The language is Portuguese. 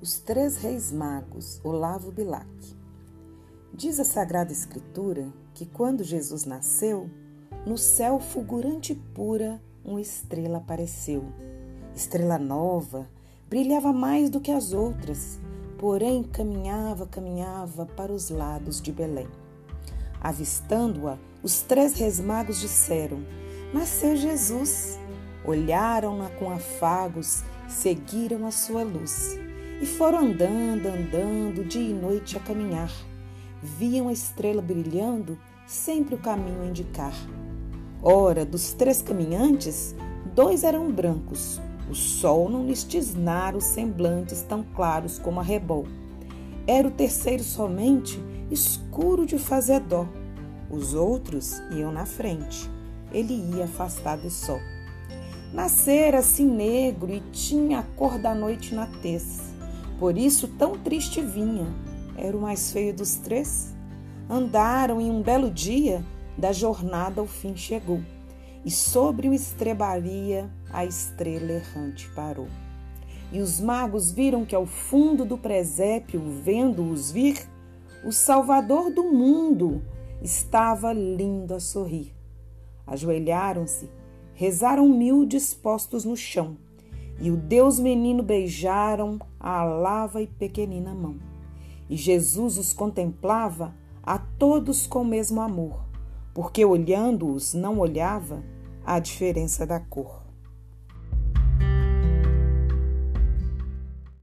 Os Três Reis Magos, Olavo Bilac. Diz a Sagrada Escritura que quando Jesus nasceu, no céu fulgurante e pura, uma estrela apareceu. Estrela nova, brilhava mais do que as outras, porém caminhava, caminhava para os lados de Belém. Avistando-a, os três reis magos disseram: Nasceu Jesus. Olharam-na com afagos, seguiram a sua luz. E foram andando, andando, dia e noite a caminhar. Viam a estrela brilhando, sempre o caminho a indicar. Ora, dos três caminhantes, dois eram brancos. O sol não lhes tisnara os semblantes tão claros como a rebol. Era o terceiro somente, escuro de fazer dó. Os outros iam na frente. Ele ia afastado do sol. Nascera assim negro e tinha a cor da noite na tez. Por isso tão triste vinha. Era o mais feio dos três. Andaram em um belo dia, da jornada o fim chegou. E sobre o estrebaria a estrela errante parou. E os magos viram que ao fundo do presépio, vendo-os vir, o Salvador do mundo estava lindo a sorrir. Ajoelharam-se, rezaram mil dispostos no chão e o Deus menino beijaram a lava e pequenina mão. E Jesus os contemplava a todos com o mesmo amor, porque olhando-os não olhava a diferença da cor.